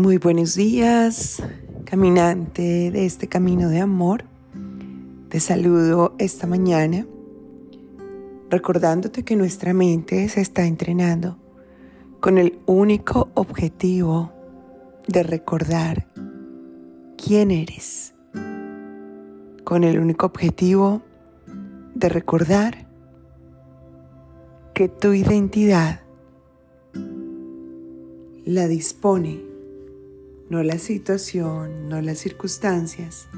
Muy buenos días, caminante de este camino de amor. Te saludo esta mañana recordándote que nuestra mente se está entrenando con el único objetivo de recordar quién eres, con el único objetivo de recordar que tu identidad la dispone no la situación, no las circunstancias,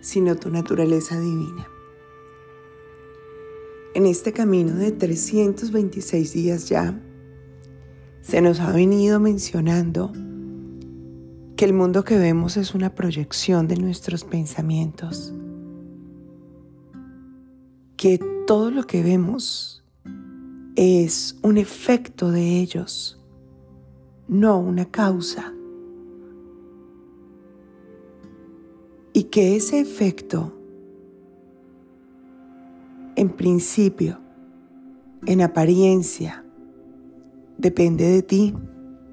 sino tu naturaleza divina. En este camino de 326 días ya, se nos ha venido mencionando que el mundo que vemos es una proyección de nuestros pensamientos, que todo lo que vemos es un efecto de ellos, no una causa. Y que ese efecto, en principio, en apariencia, depende de ti,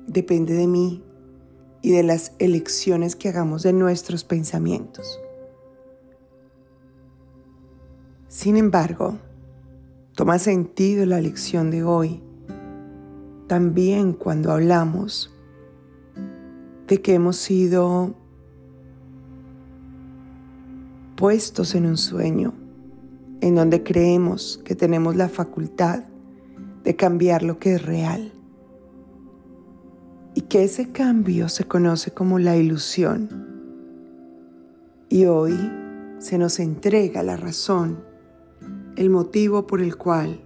depende de mí y de las elecciones que hagamos de nuestros pensamientos. Sin embargo, toma sentido la lección de hoy también cuando hablamos de que hemos sido puestos en un sueño en donde creemos que tenemos la facultad de cambiar lo que es real y que ese cambio se conoce como la ilusión. Y hoy se nos entrega la razón, el motivo por el cual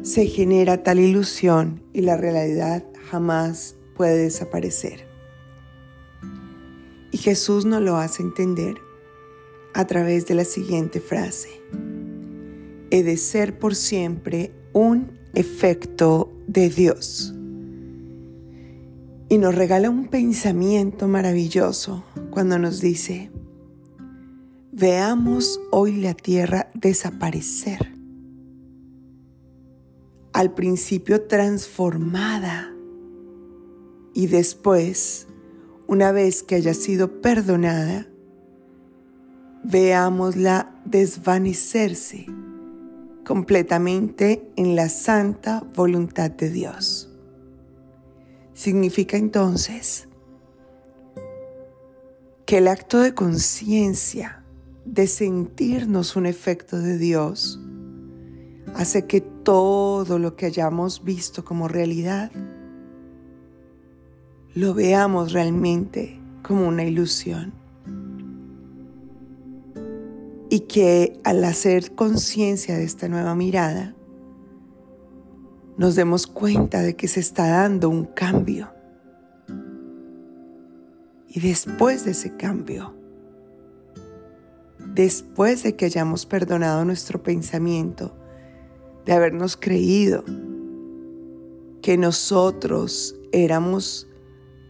se genera tal ilusión y la realidad jamás puede desaparecer. Y Jesús nos lo hace entender a través de la siguiente frase. He de ser por siempre un efecto de Dios. Y nos regala un pensamiento maravilloso cuando nos dice, veamos hoy la tierra desaparecer al principio transformada y después, una vez que haya sido perdonada, veámosla desvanecerse completamente en la santa voluntad de Dios. Significa entonces que el acto de conciencia, de sentirnos un efecto de Dios, hace que todo lo que hayamos visto como realidad lo veamos realmente como una ilusión. Y que al hacer conciencia de esta nueva mirada, nos demos cuenta de que se está dando un cambio. Y después de ese cambio, después de que hayamos perdonado nuestro pensamiento, de habernos creído que nosotros éramos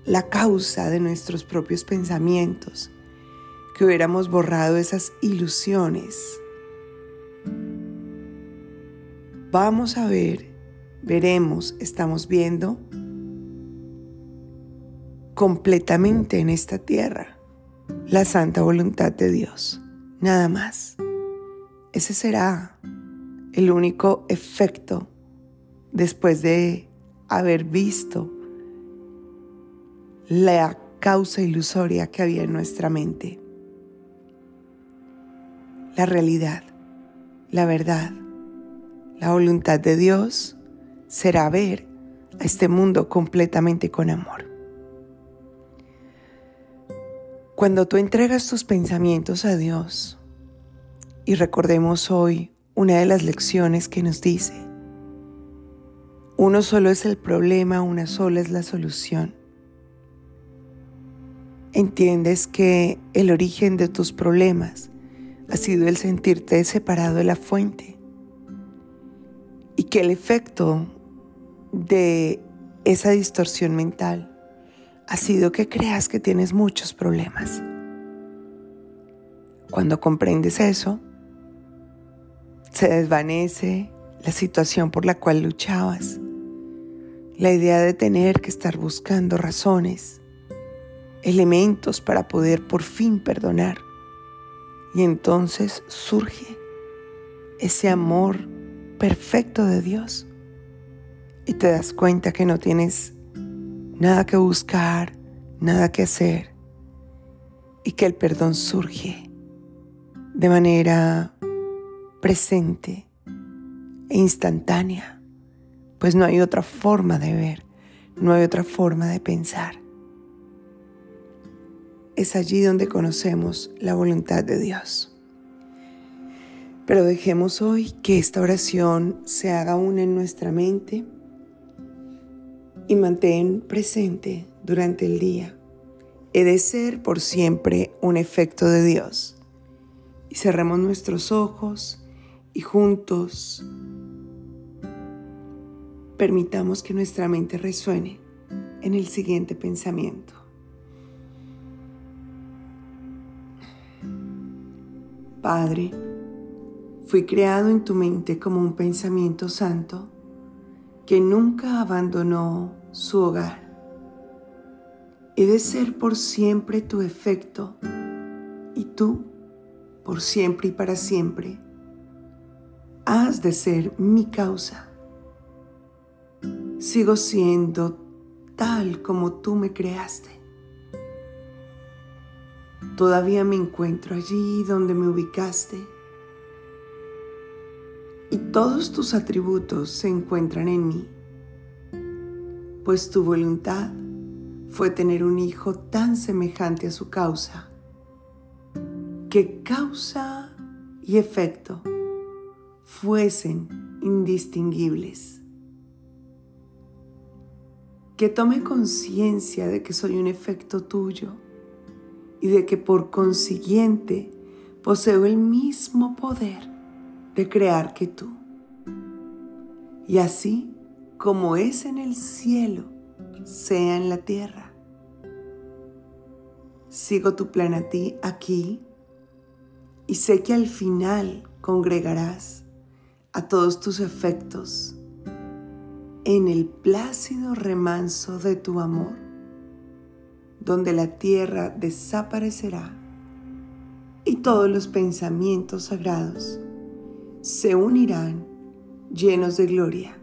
la causa de nuestros propios pensamientos, que hubiéramos borrado esas ilusiones. Vamos a ver, veremos, estamos viendo completamente en esta tierra la santa voluntad de Dios, nada más. Ese será el único efecto después de haber visto la causa ilusoria que había en nuestra mente. La realidad, la verdad, la voluntad de Dios será ver a este mundo completamente con amor. Cuando tú entregas tus pensamientos a Dios, y recordemos hoy una de las lecciones que nos dice, uno solo es el problema, una sola es la solución. Entiendes que el origen de tus problemas ha sido el sentirte separado de la fuente y que el efecto de esa distorsión mental ha sido que creas que tienes muchos problemas. Cuando comprendes eso, se desvanece la situación por la cual luchabas. La idea de tener que estar buscando razones, elementos para poder por fin perdonar. Y entonces surge ese amor perfecto de Dios. Y te das cuenta que no tienes nada que buscar, nada que hacer. Y que el perdón surge de manera presente e instantánea, pues no hay otra forma de ver, no hay otra forma de pensar. Es allí donde conocemos la voluntad de Dios. Pero dejemos hoy que esta oración se haga una en nuestra mente y mantén presente durante el día. He de ser por siempre un efecto de Dios. Y cerremos nuestros ojos y juntos permitamos que nuestra mente resuene en el siguiente pensamiento. Padre, fui creado en tu mente como un pensamiento santo que nunca abandonó su hogar. He de ser por siempre tu efecto y tú, por siempre y para siempre, has de ser mi causa. Sigo siendo tal como tú me creaste. Todavía me encuentro allí donde me ubicaste y todos tus atributos se encuentran en mí, pues tu voluntad fue tener un hijo tan semejante a su causa, que causa y efecto fuesen indistinguibles. Que tome conciencia de que soy un efecto tuyo y de que por consiguiente poseo el mismo poder de crear que tú. Y así como es en el cielo, sea en la tierra. Sigo tu plan a ti aquí y sé que al final congregarás a todos tus efectos en el plácido remanso de tu amor, donde la tierra desaparecerá y todos los pensamientos sagrados se unirán llenos de gloria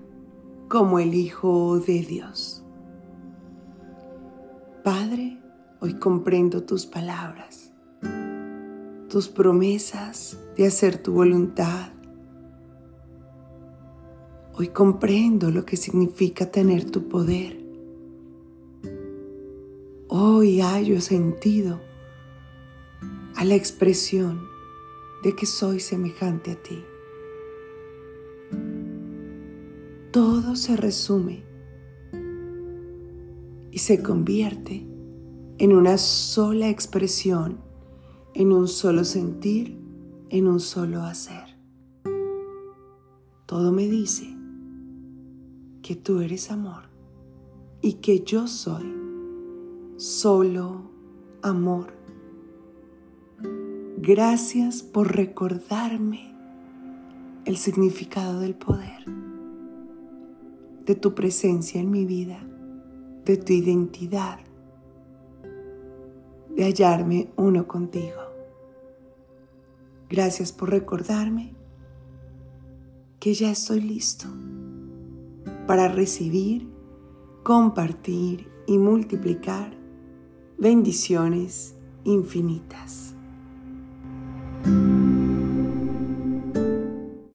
como el Hijo de Dios. Padre, hoy comprendo tus palabras, tus promesas de hacer tu voluntad Hoy comprendo lo que significa tener tu poder. Hoy hallo sentido a la expresión de que soy semejante a ti. Todo se resume y se convierte en una sola expresión, en un solo sentir, en un solo hacer. Todo me dice que tú eres amor y que yo soy solo amor. Gracias por recordarme el significado del poder, de tu presencia en mi vida, de tu identidad, de hallarme uno contigo. Gracias por recordarme que ya estoy listo para recibir, compartir y multiplicar bendiciones infinitas.